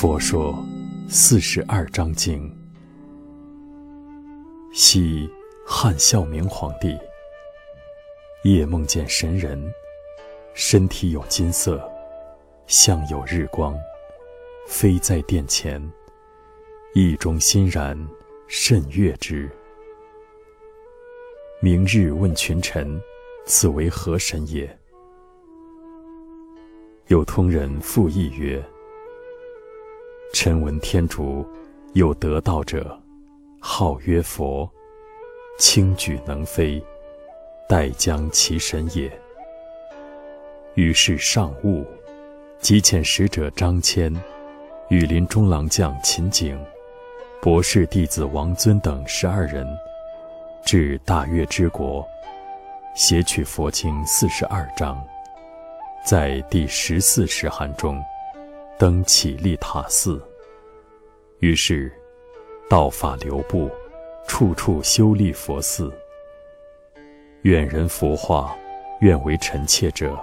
佛说四十二章经。昔汉孝明皇帝夜梦见神人，身体有金色，像有日光，飞在殿前，意中欣然，甚悦之。明日问群臣，此为何神也？有通人复议曰。臣闻天竺有得道者，号曰佛，轻举能飞，待将其神也。于是上悟，即遣使者张骞、羽林中郎将秦景、博士弟子王尊等十二人，至大月之国，携取佛经四十二章，在第十四石函中。登起立塔寺，于是道法流布，处处修立佛寺。远人佛化，愿为臣妾者，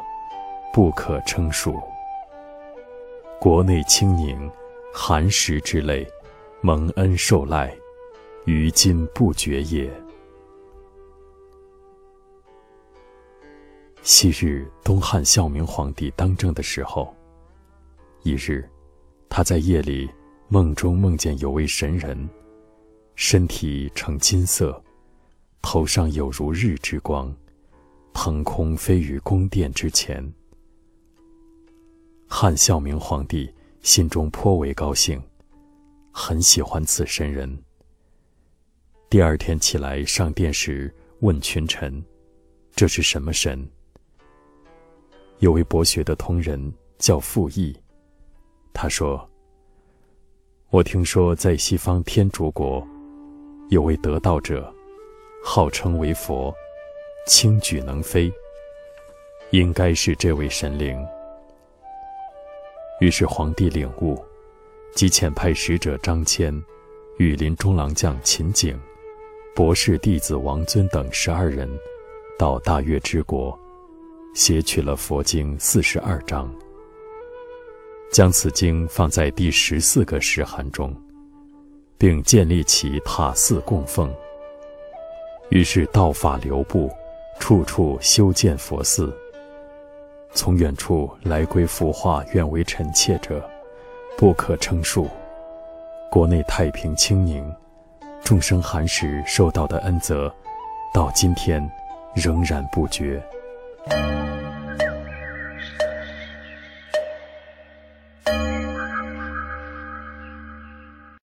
不可称数。国内清宁，寒食之类，蒙恩受赖，于今不绝也。昔日东汉孝明皇帝当政的时候。一日，他在夜里梦中梦见有位神人，身体呈金色，头上有如日之光，腾空飞于宫殿之前。汉孝明皇帝心中颇为高兴，很喜欢此神人。第二天起来上殿时，问群臣：“这是什么神？”有位博学的通人叫傅毅。他说：“我听说在西方天竺国，有位得道者，号称为佛，轻举能飞。应该是这位神灵。”于是皇帝领悟，即遣派使者张骞、羽林中郎将秦景、博士弟子王尊等十二人，到大月之国，携取了佛经四十二章。将此经放在第十四个石函中，并建立起塔寺供奉。于是道法流布，处处修建佛寺。从远处来归腐化愿为臣妾者，不可称数。国内太平清宁，众生寒食受到的恩泽，到今天仍然不绝。